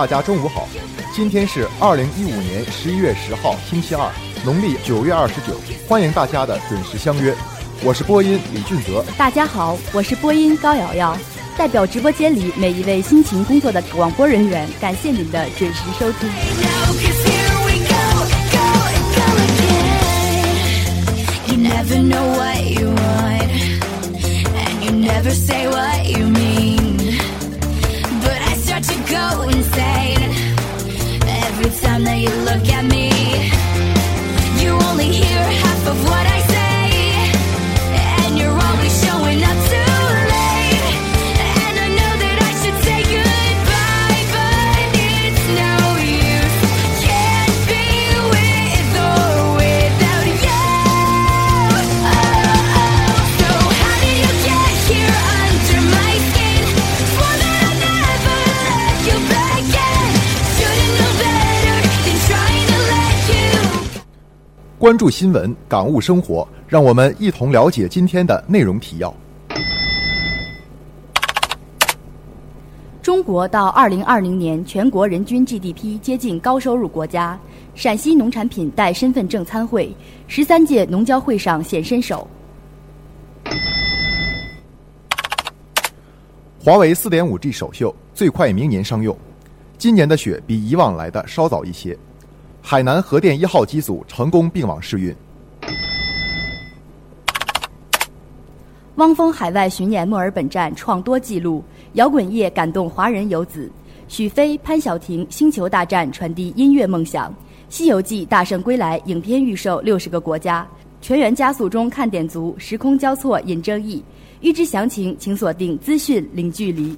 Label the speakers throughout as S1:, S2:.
S1: 大家中午好！今天是二零一五年十一月十号，星期二，农历九月二十九。欢迎大家的准时相约，我是播音李俊泽。
S2: 大家好，我是播音高瑶瑶，代表直播间里每一位辛勤工作的广播人员，感谢您的准时收听。
S3: go you look at me. You only hear half of what I
S1: 关注新闻，感悟生活，让我们一同了解今天的内容提要。
S2: 中国到二零二零年全国人均 GDP 接近高收入国家，陕西农产品带身份证参会，十三届农交会上显身手。
S1: 华为四点五 G 首秀最快明年商用。今年的雪比以往来的稍早一些。海南核电一号机组成功并网试运。
S2: 汪峰海外巡演墨尔本站创多纪录，摇滚乐感动华人游子。许飞、潘晓婷，《星球大战》传递音乐梦想，《西游记》大圣归来影片预售六十个国家，全员加速中看点足，时空交错引争议。预知详情，请锁定资讯零距离。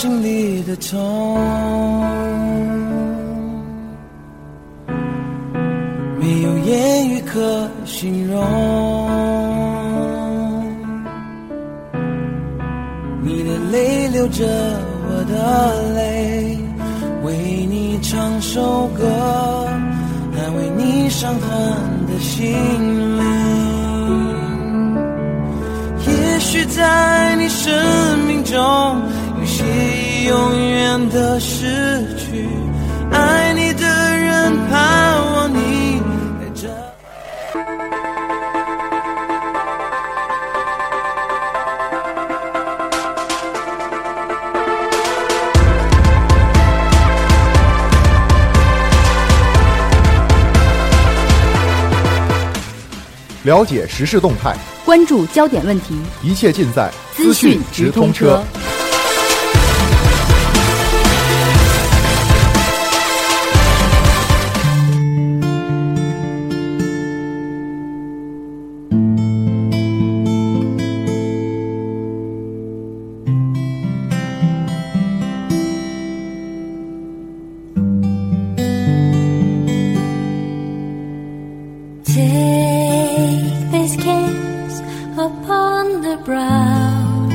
S4: 心里的痛，没有言语可形容。你的泪流着我的泪，为你唱首歌，安慰你伤痕的心灵。也许在你生命中，永远的失去，爱你的人盼望你在这。
S1: 了解时事动态，
S2: 关注焦点问题，
S1: 一切尽在
S2: 资讯直通车。。
S3: Upon the brow,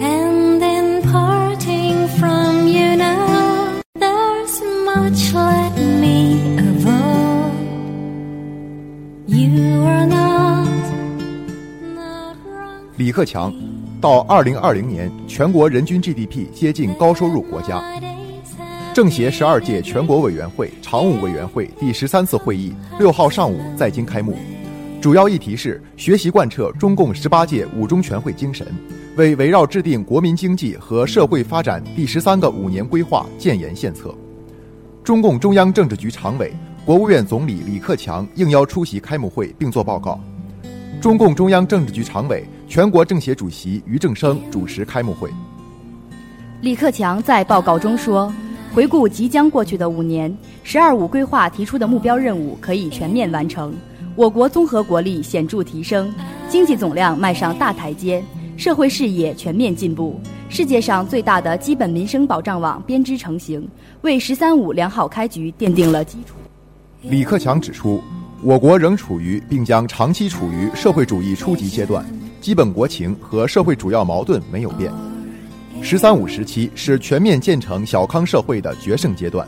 S3: and in parting from you now, there's much let me avow. You are not, not
S1: 李克强，到二零二零年，全国人均 GDP 接近高收入国家。政协十二届全国委员会常务委员会第十三次会议六号上午在京开幕，主要议题是学习贯彻中共十八届五中全会精神，为围绕制定国民经济和社会发展第十三个五年规划建言献策。中共中央政治局常委、国务院总理李克强应邀出席开幕会并作报告。中共中央政治局常委、全国政协主席俞正声主持开幕会。
S2: 李克强在报告中说：“回顾即将过去的五年，‘十二五’规划提出的目标任务可以全面完成，我国综合国力显著提升，经济总量迈上大台阶，社会事业全面进步，世界上最大的基本民生保障网编织成型，为‘十三五’良好开局奠定了基础。”
S1: 李克强指出，我国仍处于并将长期处于社会主义初级阶段，基本国情和社会主要矛盾没有变。“十三五”时期是全面建成小康社会的决胜阶段，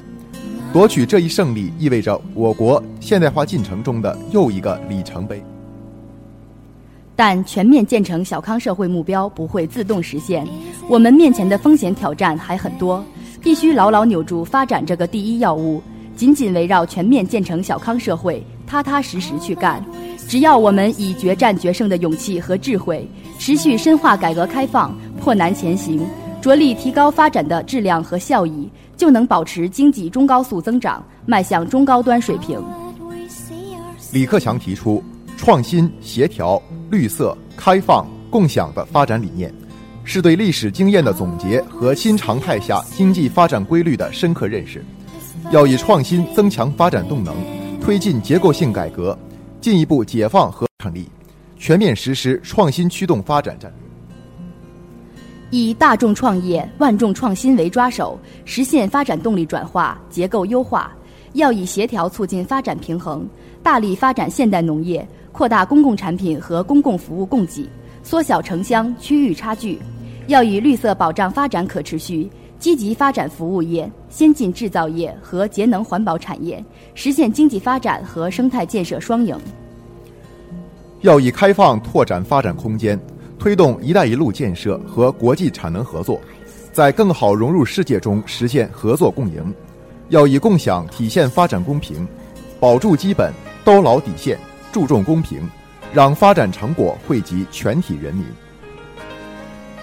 S1: 夺取这一胜利意味着我国现代化进程中的又一个里程碑。
S2: 但全面建成小康社会目标不会自动实现，我们面前的风险挑战还很多，必须牢牢扭住发展这个第一要务，紧紧围绕全面建成小康社会，踏踏实实去干。只要我们以决战决胜的勇气和智慧，持续深化改革开放，破难前行，着力提高发展的质量和效益，就能保持经济中高速增长，迈向中高端水平。
S1: 李克强提出创新、协调、绿色、开放、共享的发展理念，是对历史经验的总结和新常态下经济发展规律的深刻认识。要以创新增强发展动能，推进结构性改革，进一步解放和产力，全面实施创新驱动发展战略。
S2: 以大众创业万众创新为抓手实现发展动力转化结构优化。要以协调促进发展平衡大力发展现代农业扩大公共产品和公共服务供给缩小城乡区域差距。要以绿色保障发展可持续积极发展服务业先进制造业和节能环保产业实现经济发展和生态建设双赢。
S1: 要以开放拓展发展空间推动“一带一路”建设和国际产能合作，在更好融入世界中实现合作共赢。要以共享体现发展公平，保住基本，兜牢底线，注重公平，让发展成果惠及全体人民。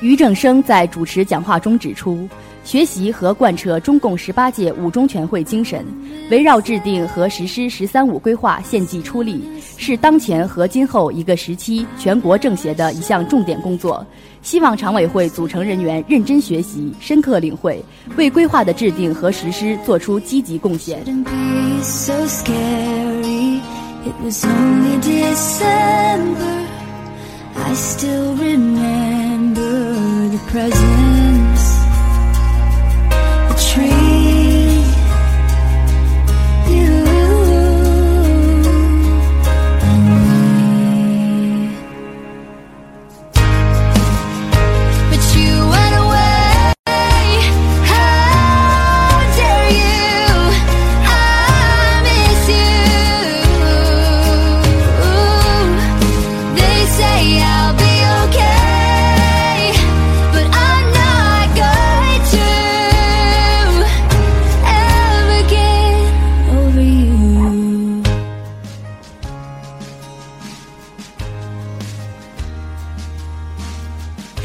S2: 于正声在主持讲话中指出，学习和贯彻中共十八届五中全会精神围绕制定和实施十三五规划献计出力是当前和今后一个时期全国政协的一项重点工作。希望常委会组成人员认真学习深刻领会为规划的制定和实施做出积极贡献。
S3: I still remember the present.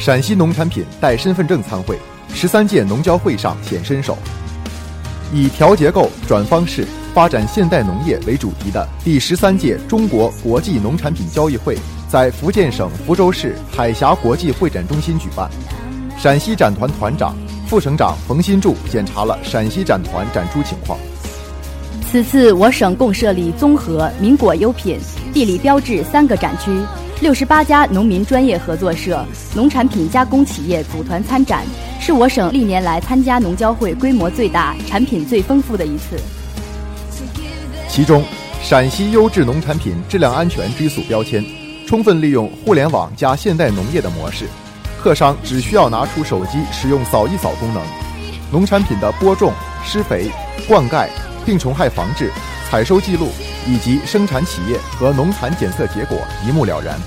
S1: 陕西农产品带身份证参会十三届农交会上显身手。以调结构转方式发展现代农业为主题的第十三届中国国际农产品交易会在福建省福州市海峡国际会展中心举办。陕西展团团长副省长冯新柱检查了陕西展团展出情况。
S2: 此次我省共设立综合名果优品地理标志三个展区六十八家农民专业合作社农产品加工企业组团参展是我省历年来参加农交会规模最大产品最丰富的一次。
S1: 其中陕西优质农产品质量安全追溯标签充分利用互联网加现代农业的模式客商只需要拿出手机使用扫一扫功能农产品的播种施肥灌溉病虫害防治采收记录以及生产企业和农残检测结果一目了然。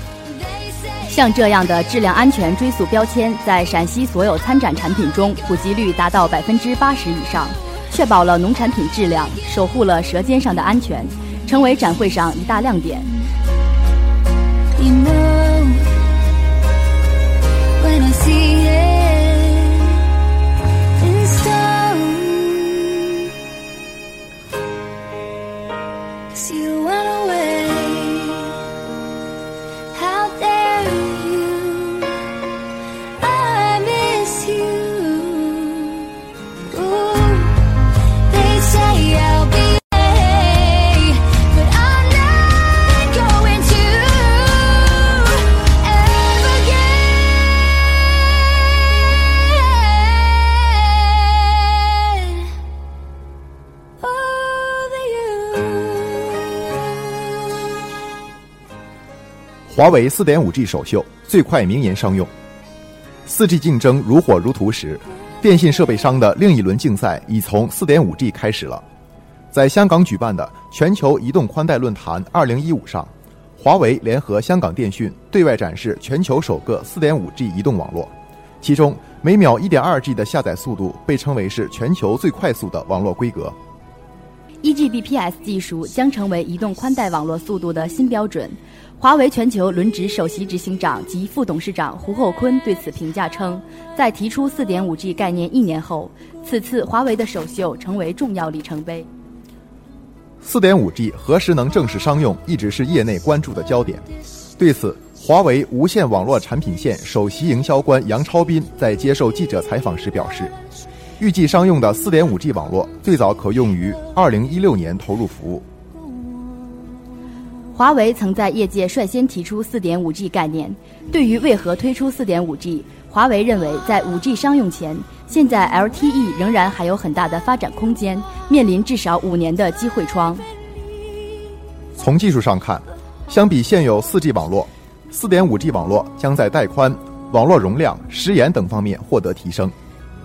S2: 像这样的质量安全追溯标签在陕西所有参展产品中普及率达到百分之八十以上确保了农产品质量守护了舌尖上的安全成为展会上一大亮点。
S3: Know, when i see
S1: 华为 4.5G 首秀最快明年商用。4G 竞争如火如荼时，电信设备商的另一轮竞赛已从 4.5G 开始了。在香港举办的全球移动宽带论坛2015上，华为联合香港电讯对外展示全球首个 4.5G 移动网络。其中每秒 1.2G 的下载速度被称为是全球最快速的网络规格。
S2: egbps 技术将成为移动宽带网络速度的新标准。华为全球轮值首席执行长及副董事长胡厚昆对此评价称在提出四点五 g 概念一年后此次华为的首秀成为重要里程碑。
S1: 四点五 g 何时能正式商用一直是业内关注的焦点。对此华为无线网络产品线首席营销官杨超斌在接受记者采访时表示预计商用的 4.5G 网络最早可用于2016年投入服务。
S2: 华为曾在业界率先提出 4.5G 概念。对于为何推出 4.5G，华为认为在 5G 商用前，现在 LTE 仍然还有很大的发展空间，面临至少五年的机会窗。
S1: 从技术上看，相比现有 4G 网络，4.5G 网络将在带宽、网络容量、时延等方面获得提升。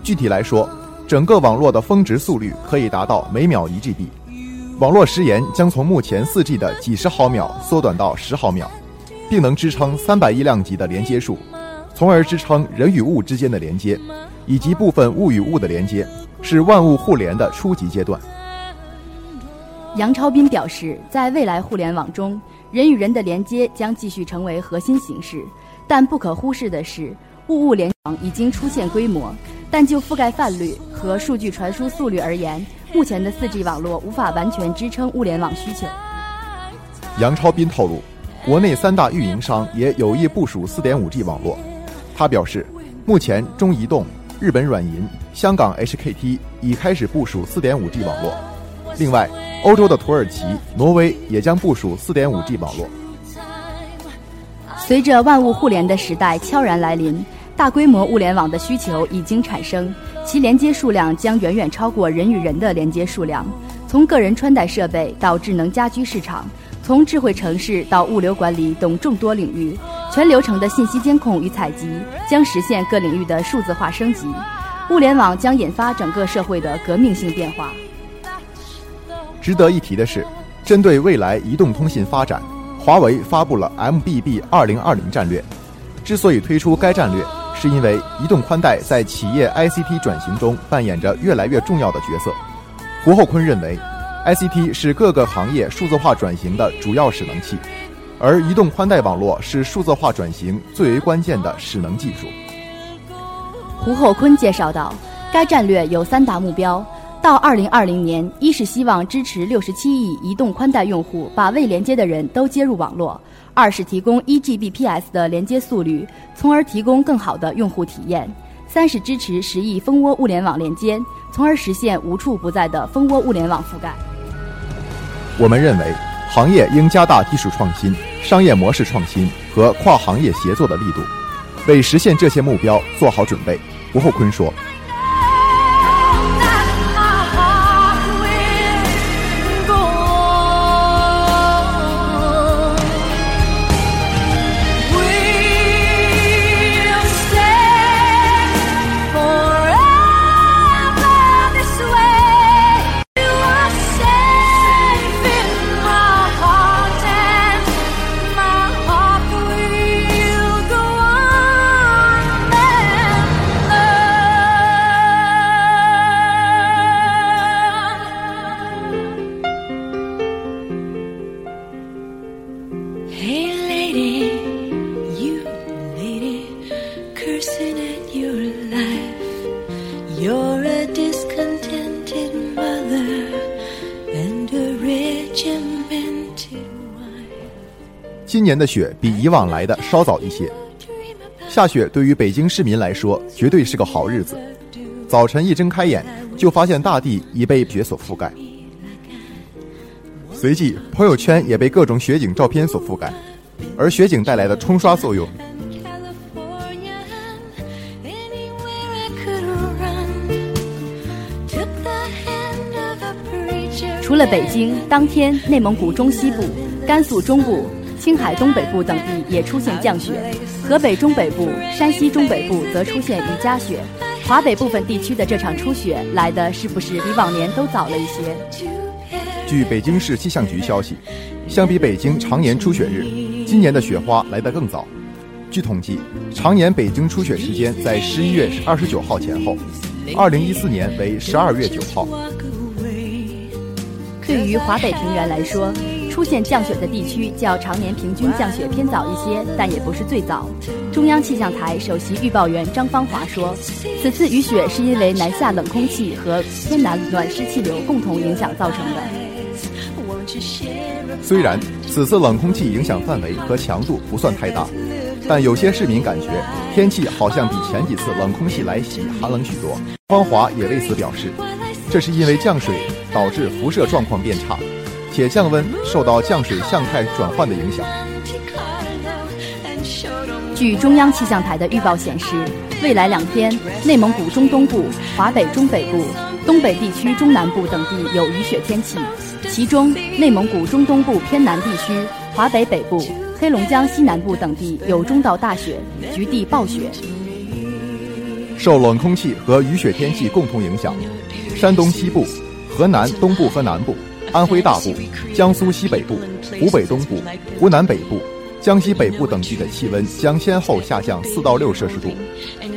S1: 具体来说，整个网络的峰值速率可以达到每秒一 GB，网络时延将从目前 4G 的几十毫秒缩短到十毫秒，并能支撑三百亿量级的连接数，从而支撑人与物之间的连接，以及部分物与物的连接，是万物互联的初级阶段。
S2: 杨超斌表示，在未来互联网中，人与人的连接将继续成为核心形式，但不可忽视的是，物物联网已经出现规模，但就覆盖范率和数据传输速率而言，目前的 4G 网络无法完全支撑物联网需求。
S1: 杨超斌透露，国内三大运营商也有意部署 4.5G 网络。他表示，目前中移动、日本软银、香港 HKT 已开始部署 4.5G 网络，另外。欧洲的土耳其、挪威也将部署 4.5G 网络。
S2: 随着万物互联的时代悄然来临，大规模物联网的需求已经产生，其连接数量将远远超过人与人的连接数量。从个人穿戴设备到智能家居市场，从智慧城市到物流管理等众多领域，全流程的信息监控与采集将实现各领域的数字化升级。物联网将引发整个社会的革命性变化。
S1: 值得一提的是，针对未来移动通信发展，华为发布了 MBB 二零二零战略。之所以推出该战略，是因为移动宽带在企业 ICT 转型中扮演着越来越重要的角色。胡厚昆认为，ICT 是各个行业数字化转型的主要使能器，而移动宽带网络是数字化转型最为关键的使能技术。
S2: 胡厚昆介绍道，该战略有三大目标。到二零二零年，一是希望支持六十七亿移动宽带用户把未连接的人都接入网络；二是提供一 Gbps 的连接速率，从而提供更好的用户体验；三是支持十亿蜂窝物联网连接，从而实现无处不在的蜂窝物联网覆盖。
S1: 我们认为，行业应加大技术创新、商业模式创新和跨行业协作的力度，为实现这些目标做好准备。吴厚昆说。年的雪比以往来的稍早一些，下雪对于北京市民来说绝对是个好日子。早晨一睁开眼，就发现大地已被雪所覆盖，随即朋友圈也被各种雪景照片所覆盖，而雪景带来的冲刷作用。
S2: 除了北京，当天内蒙古中西部、甘肃中部。青海东北部等地也出现降雪，河北中北部、山西中北部则出现雨夹雪。华北部分地区的这场初雪来的是不是比往年都早了一些？
S1: 据北京市气象局消息，相比北京常年初雪日，今年的雪花来得更早。据统计，常年北京初雪时间在十一月二十九号前后，二零一四年为十二月九号。
S2: 对于华北平原来说，出现降雪的地区较常年平均降雪偏早一些，但也不是最早。中央气象台首席预报员张芳华说：“此次雨雪是因为南下冷空气和偏南暖湿气流共同影响造成的。
S1: 虽然此次冷空气影响范围和强度不算太大，但有些市民感觉天气好像比前几次冷空气来袭寒冷许多。”芳华也为此表示：“这是因为降水导致辐射状况变差。”铁降温受到降水向态转换的影响。
S2: 据中央气象台的预报显示，未来两天，内蒙古中东部、华北中北部、东北地区中南部等地有雨雪天气，其中内蒙古中东部偏南地区、华北北部、黑龙江西南部等地有中到大雪，局地暴雪。
S1: 受冷空气和雨雪天气共同影响，山东西部、河南东部和南部、安徽大部、江苏西北部、湖北东部、湖南北部。江西北部等地的气温将先后下降四到六摄氏度，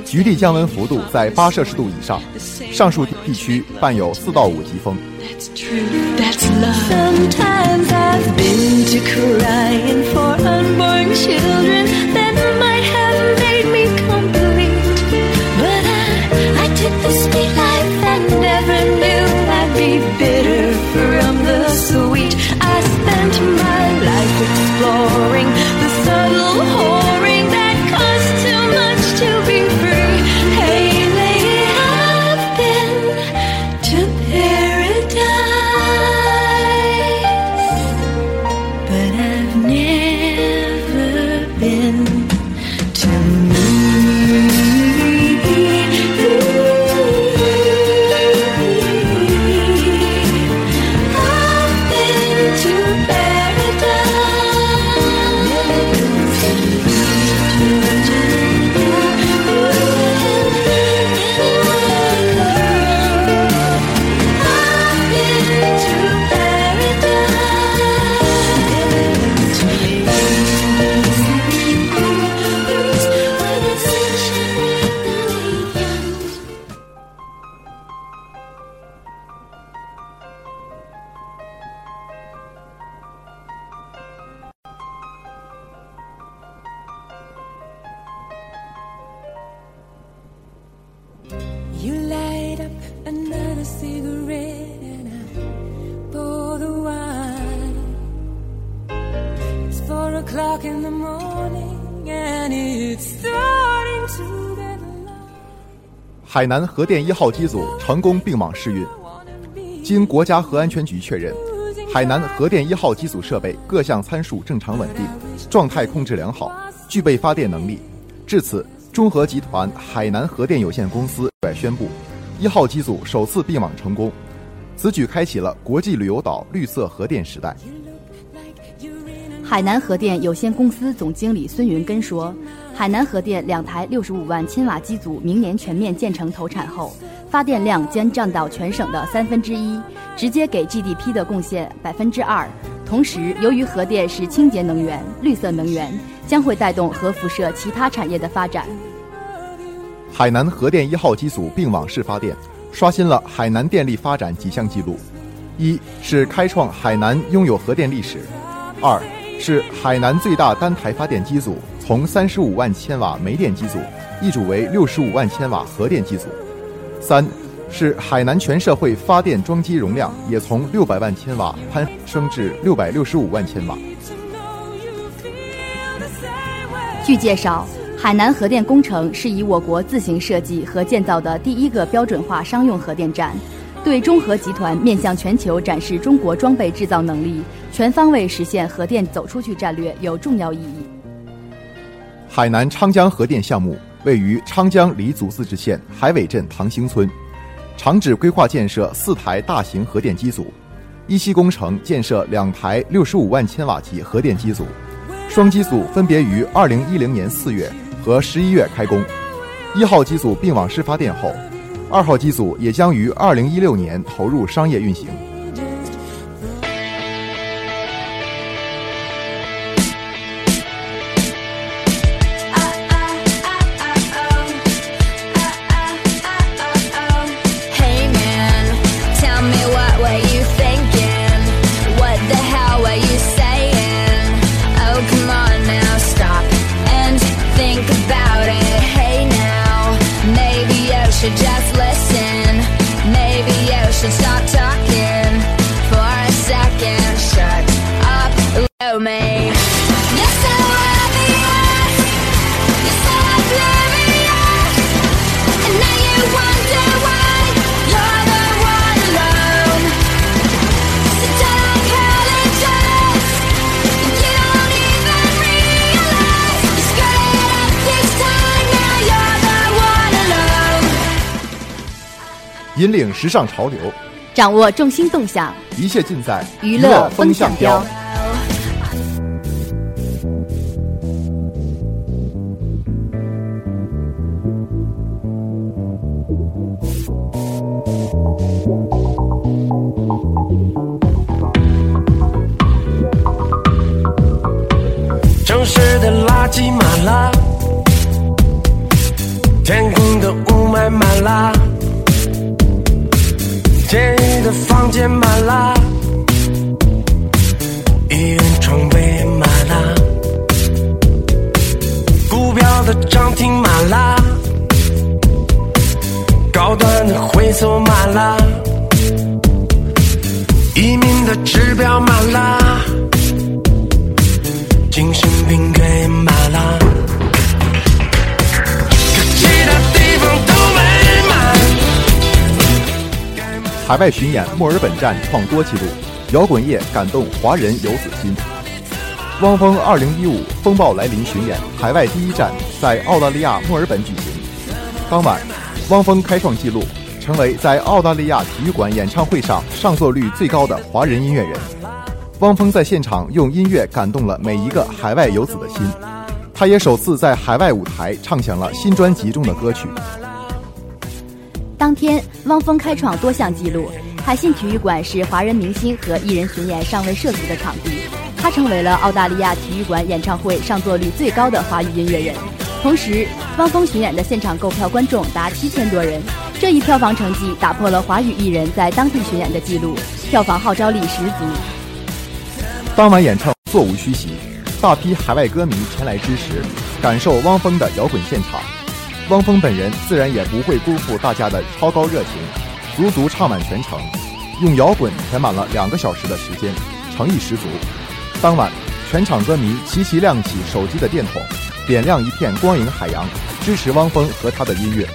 S1: 局地降温幅度在八摄氏度以上，上述地区伴有四到五级风。海南核电一号机组成功并网试运，经国家核安全局确认，海南核电一号机组设备各项参数正常稳定，状态控制良好，具备发电能力。至此，中核集团海南核电有限公司对宣布，一号机组首次并网成功，此举开启了国际旅游岛绿色核电时代。
S2: 海南核电有限公司总经理孙云根说：“海南核电两台六十五万千瓦机组明年全面建成投产后，发电量将占到全省的三分之一，直接给 GDP 的贡献百分之二。同时，由于核电是清洁能源、绿色能源，将会带动核辐射其他产业的发展。”
S1: 海南核电一号机组并网式发电，刷新了海南电力发展几项记录：一是开创海南拥有核电历史；二。是海南最大单台发电机组，从三十五万千瓦煤电机组易主为六十五万千瓦核电机组。三，是海南全社会发电装机容量也从六百万千瓦攀升至六百六十五万千瓦。
S2: 据介绍，海南核电工程是以我国自行设计和建造的第一个标准化商用核电站。对中核集团面向全球展示中国装备制造能力、全方位实现核电走出去战略有重要意义。
S1: 海南昌江核电项目位于昌江黎族自治县海尾镇唐兴村，厂址规划建设四台大型核电机组，一期工程建设两台六十五万千瓦级核电机组，双机组分别于二零一零年四月和十一月开工，一号机组并网式发电后。二号机组也将于二零一六年投入商业运行。引领时尚潮流，
S2: 掌握众星动向，
S1: 一切尽在
S2: 娱乐风向标。
S5: 房间满了，医院床位满了，股票的涨停满了，高端的会所满了，移民的指标满了。精神病给满了，
S1: 海外巡演墨尔本站创多纪录，摇滚乐感动华人游子心。汪峰2015风暴来临巡演海外第一站在澳大利亚墨尔本举行。当晚，汪峰开创纪录，成为在澳大利亚体育馆演唱会上上座率最高的华人音乐人。汪峰在现场用音乐感动了每一个海外游子的心，他也首次在海外舞台唱响了新专辑中的歌曲。
S2: 当天，汪峰开创多项纪录，海信体育馆是华人明星和艺人巡演尚未涉足的场地，他成为了澳大利亚体育馆演唱会上座率最高的华语音乐人。同时，汪峰巡演的现场购票观众达七千多人，这一票房成绩打破了华语艺人在当地巡演的记录，票房号召力十足。
S1: 当晚演唱座无虚席，大批海外歌迷前来支持，感受汪峰的摇滚现场。汪峰本人自然也不会辜负大家的超高热情，足足唱满全程，用摇滚填满了两个小时的时间，诚意十足。当晚，全场歌迷齐齐亮起手机的电筒，点亮一片光影海洋，支持汪峰和他的音乐。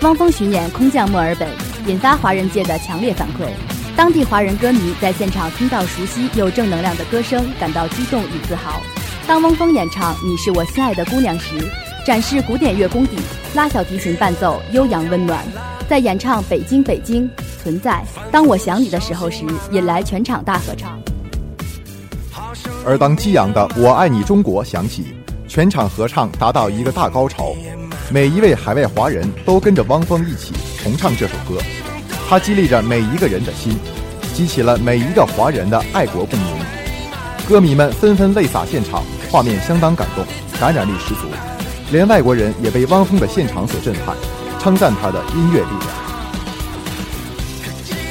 S2: 汪峰巡演空降墨尔本，引发华人界的强烈反馈。当地华人歌迷在现场听到熟悉又正能量的歌声，感到激动与自豪。当汪峰演唱《你是我心爱的姑娘》时，展示古典乐功底，拉小提琴伴奏，悠扬温暖。在演唱《北京北京存在》当我想你的时候时，引来全场大合唱。
S1: 而当激昂的《我爱你中国》响起，全场合唱达到一个大高潮，每一位海外华人都跟着汪峰一起重唱这首歌。它激励着每一个人的心，激起了每一个华人的爱国共鸣。歌迷们纷纷泪洒现场，画面相当感动，感染力十足。连外国人也被汪峰的现场所震撼，称赞他的音乐力量。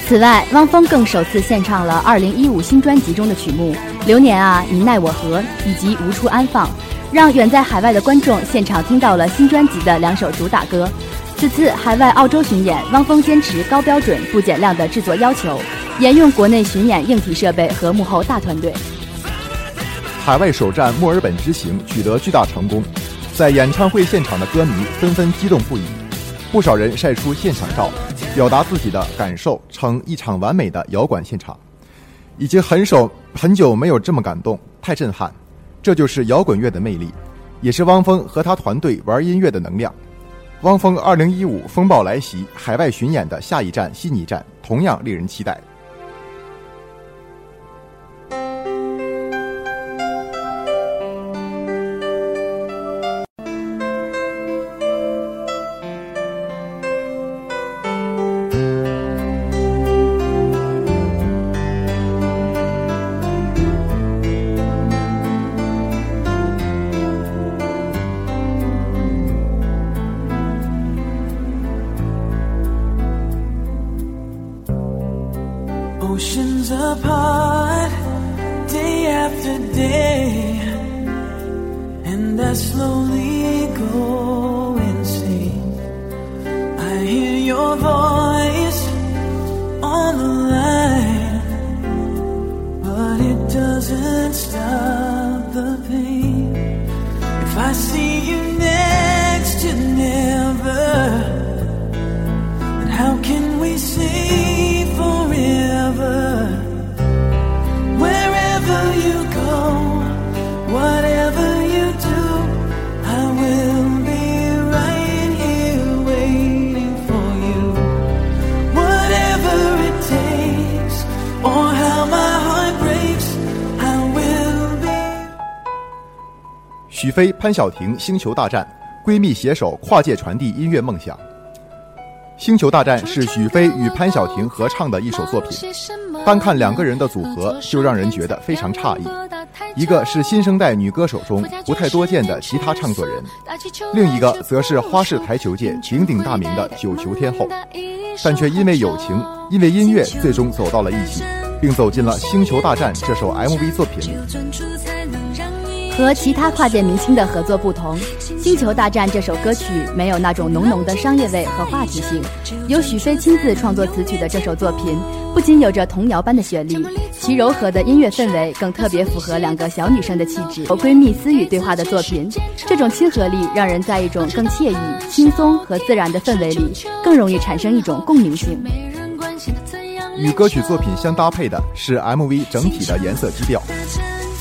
S2: 此外，汪峰更首次献唱了2015新专辑中的曲目《流年啊，你奈我何》以及《无处安放》，让远在海外的观众现场听到了新专辑的两首主打歌。此次海外澳洲巡演，汪峰坚持高标准、不减量的制作要求，沿用国内巡演硬体设备和幕后大团队。
S1: 海外首站墨尔本之行取得巨大成功，在演唱会现场的歌迷纷纷激动不已，不少人晒出现场照，表达自己的感受，称一场完美的摇滚现场。已经很首很久没有这么感动，太震撼！这就是摇滚乐的魅力，也是汪峰和他团队玩音乐的能量。汪峰2015风暴来袭，海外巡演的下一站悉尼站同样令人期待。
S4: Oceans apart, day after day, and I slowly go insane. I hear your voice on the line, but it doesn't stop the pain. If I see you next to never,
S1: 许飞、潘晓婷星球大战，闺蜜携手跨界传递音乐梦想。星球大战是许飞与潘晓婷合唱的一首作品，单看两个人的组合就让人觉得非常诧异。一个是新生代女歌手中不太多见的吉他唱作人，另一个则是花式台球界鼎鼎大名的九球天后，但却因为友情、因为音乐，最终走到了一起，并走进了《星球大战》这首 MV 作品里。
S2: 和其他跨界明星的合作不同，《星球大战》这首歌曲没有那种浓浓的商业味和话题性。由许飞亲自创作词曲的这首作品，不仅有着童谣般的旋律，其柔和的音乐氛围更特别符合两个小女生的气质。和闺蜜私语对话的作品，这种亲和力让人在一种更惬意、轻松和自然的氛围里，更容易产生一种共鸣性。
S1: 与歌曲作品相搭配的是 MV 整体的颜色基调。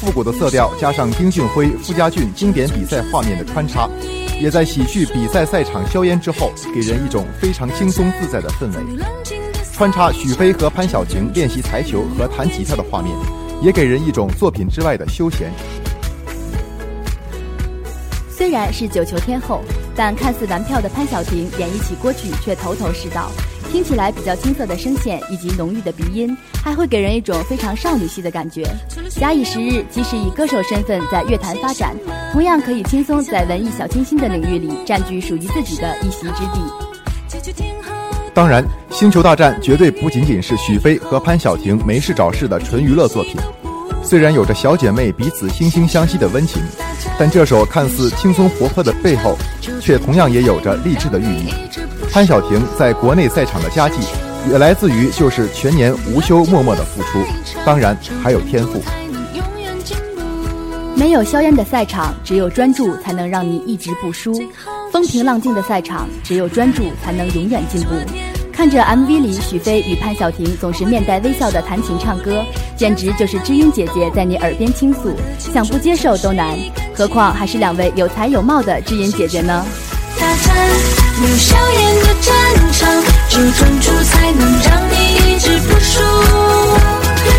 S1: 复古的色调加上丁俊晖、傅家俊经典比赛画面的穿插，也在洗去比赛赛场硝烟之后，给人一种非常轻松自在的氛围。穿插许飞和潘晓婷练习台球和弹吉他的画面，也给人一种作品之外的休闲。
S2: 虽然是九球天后，但看似玩票的潘晓婷演绎起歌曲却头头是道。听起来比较青涩的声线以及浓郁的鼻音，还会给人一种非常少女系的感觉。假以时日，即使以歌手身份在乐坛发展，同样可以轻松在文艺小清新的领域里占据属于自己的一席之地。
S1: 当然，《星球大战》绝对不仅仅是许飞和潘晓婷没事找事的纯娱乐作品。虽然有着小姐妹彼此惺惺相惜的温情，但这首看似轻松活泼的背后，却同样也有着励志的寓意。潘晓婷在国内赛场的佳绩，也来自于就是全年无休默默的付出，当然还有天赋。
S2: 没有硝烟的赛场，只有专注才能让你一直不输；风平浪静的赛场，只有专注才能永远进步。看着 MV 里许飞与潘晓婷总是面带微笑的弹琴唱歌，简直就是知音姐姐在你耳边倾诉，想不接受都难，何况还是两位有才有貌的知音姐姐呢？
S3: 战。没有硝烟的战场，只有专注才能让你一直不输。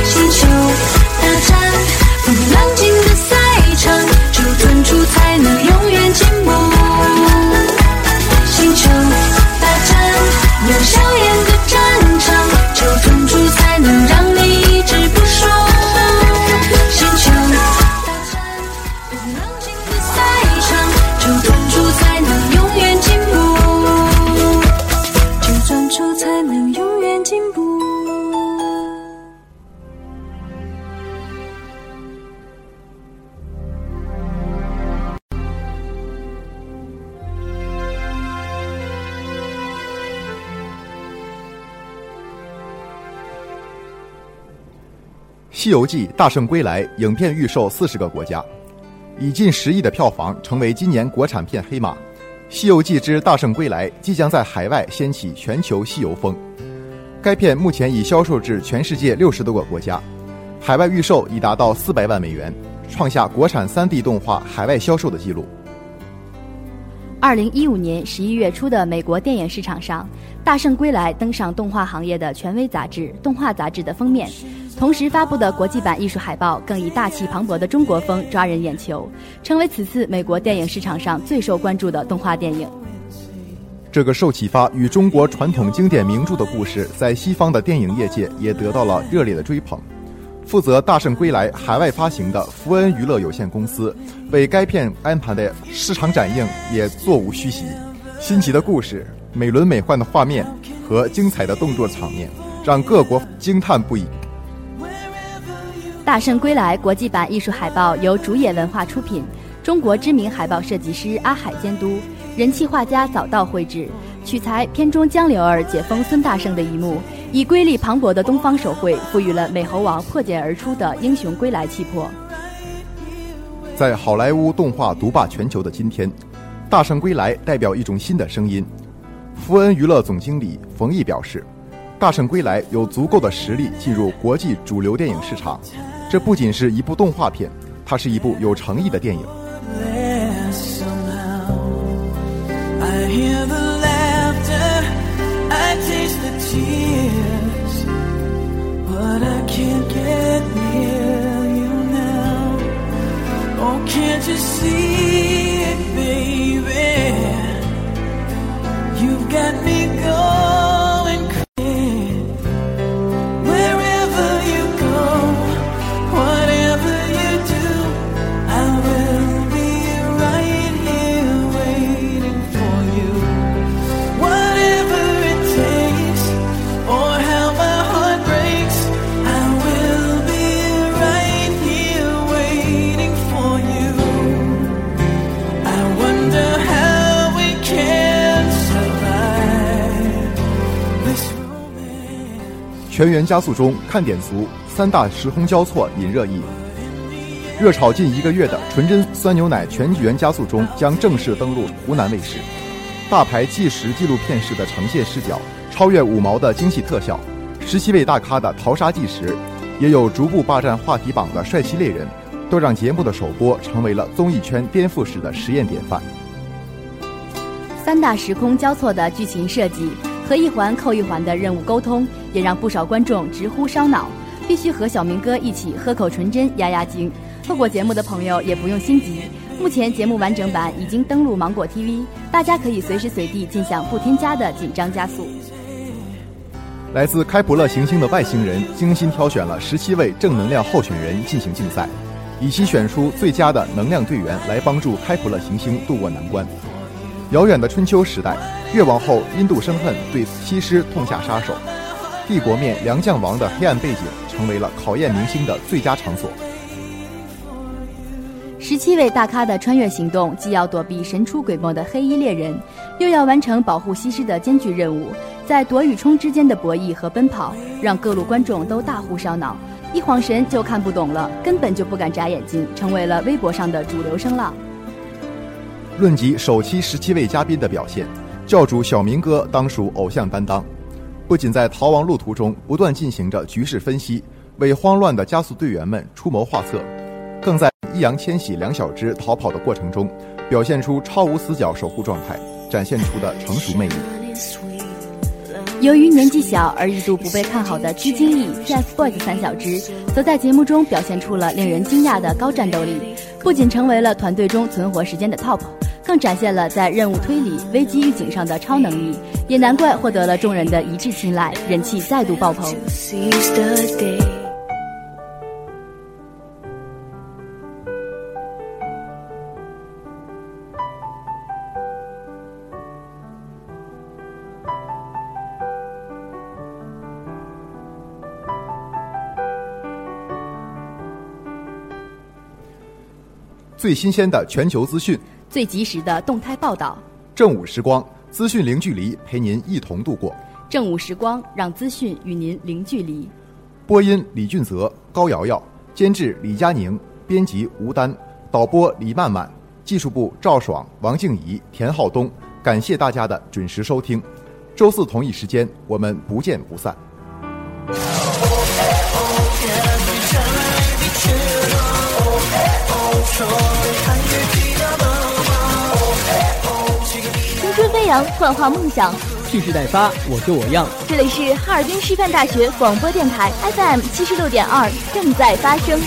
S3: 星球大战，风平浪静的赛场，只有专注才能永远进步。星球大战，没有硝
S1: 西游记》大圣归来影片预售四十个国家，以近十亿的票房成为今年国产片黑马。《西游记之大圣归来》即将在海外掀起全球西游风。该片目前已销售至全世界六十多个国家，海外预售已达到四百万美元，创下国产 3D 动画海外销售的记录。
S2: 二零一五年十一月初的美国电影市场上，《大圣归来》登上动画行业的权威杂志《动画杂志》的封面，同时发布的国际版艺术海报更以大气磅礴的中国风抓人眼球，成为此次美国电影市场上最受关注的动画电影。
S1: 这个受启发与中国传统经典名著的故事，在西方的电影业界也得到了热烈的追捧。负责《大圣归来》海外发行的福恩娱乐有限公司，为该片安排的市场展映也座无虚席。新奇的故事、美轮美奂的画面和精彩的动作场面，让各国惊叹不已。
S2: 《大圣归来》国际版艺术海报由竹野文化出品，中国知名海报设计师阿海监督，人气画家早稻绘制，取材片中江流儿解封孙大圣的一幕，以瑰丽磅礴的东方手绘，赋予了美猴王破茧而出的英雄归来气魄。
S1: 在好莱坞动画独霸全球的今天，《大圣归来》代表一种新的声音。福恩娱乐总经理冯毅表示，《大圣归来》有足够的实力进入国际主流电影市场。这不仅是一部动画片，它是一部有诚意的电影。
S4: You've got me going.
S1: 全员加速中看点足，三大时空交错引热议。热炒近一个月的纯真酸牛奶全员加速中将正式登陆湖南卫视。大牌纪实纪录片式的呈现视角，超越五毛的精细特效，十七位大咖的淘沙纪实，也有逐步霸占话题榜的帅气猎人，都让节目的首播成为了综艺圈颠覆式的实验典范。
S2: 三大时空交错的剧情设计和一环扣一环的任务沟通，也让不少观众直呼烧脑，必须和小明哥一起喝口纯真压压惊。错过节目的朋友也不用心急，目前节目完整版已经登录芒果 TV，大家可以随时随地尽享不添加的紧张加速。
S1: 来自开普勒行星的外星人精心挑选了十七位正能量候选人进行竞赛，以期选出最佳的能量队员来帮助开普勒行星渡过难关。遥远的春秋时代，越王后因度生恨对西施痛下杀手，帝国面梁将王的黑暗背景成为了考验明星的最佳场所。
S2: 十七位大咖的穿越行动，既要躲避神出鬼没的黑衣猎人，又要完成保护西施的艰巨任务，在躲与冲之间的博弈和奔跑，让各路观众都大呼烧脑，一晃神就看不懂了，根本就不敢眨眼睛，成为了微博上的主流声浪。
S1: 论及首期十七位嘉宾的表现，教主小明哥当属偶像担当，不仅在逃亡路途中不断进行着局势分析，为慌乱的加速队员们出谋划策，更在易烊千玺、两小只逃跑的过程中，表现出超无死角守护状态，展现出的成熟魅力。
S2: 由于年纪小而一度不被看好的鞠婧祎 TFBOYS 三小只，则在节目中表现出了令人惊讶的高战斗力，不仅成为了团队中存活时间的 TOP，更展现了在任务推理、危机预警上的超能力，也难怪获得了众人的一致青睐，人气再度爆棚。
S1: 最新鲜的全球资讯，
S2: 最及时的动态报道，
S1: 正午时光，资讯零距离，陪您一同度过。
S2: 正午时光让资讯与您零距离。
S1: 播音李俊泽、高瑶瑶，监制李佳宁，编辑吴丹，导播李曼曼，技术部赵爽、王静怡、田浩东。感谢大家的准时收听，周四同一时间我们不见不散。
S6: 扬，幻化梦想。
S7: 蓄势待发，我就我样。
S6: 这里是哈尔滨师范大学广播电台 FM 七十六点二，正在发生。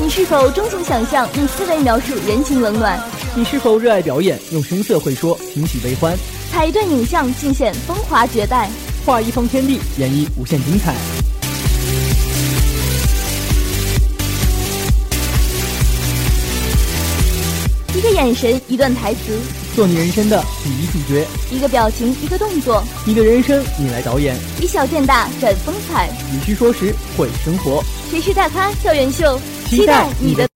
S6: 你是否钟情想象，用思维描述人情冷暖？
S7: 你是否热爱表演，用声色会说欣喜悲欢？
S6: 采一段影像，尽显风华绝代。
S7: 画一方天地，演绎无限精彩。
S6: 眼神，一段台词，
S7: 做你人生的第一主角。
S6: 一个表情，一个动作，
S7: 你的人生你来导演，
S6: 以小见大，展风采。
S7: 你需说时会生活。
S6: 谁是大咖校园秀？
S7: 期待你的。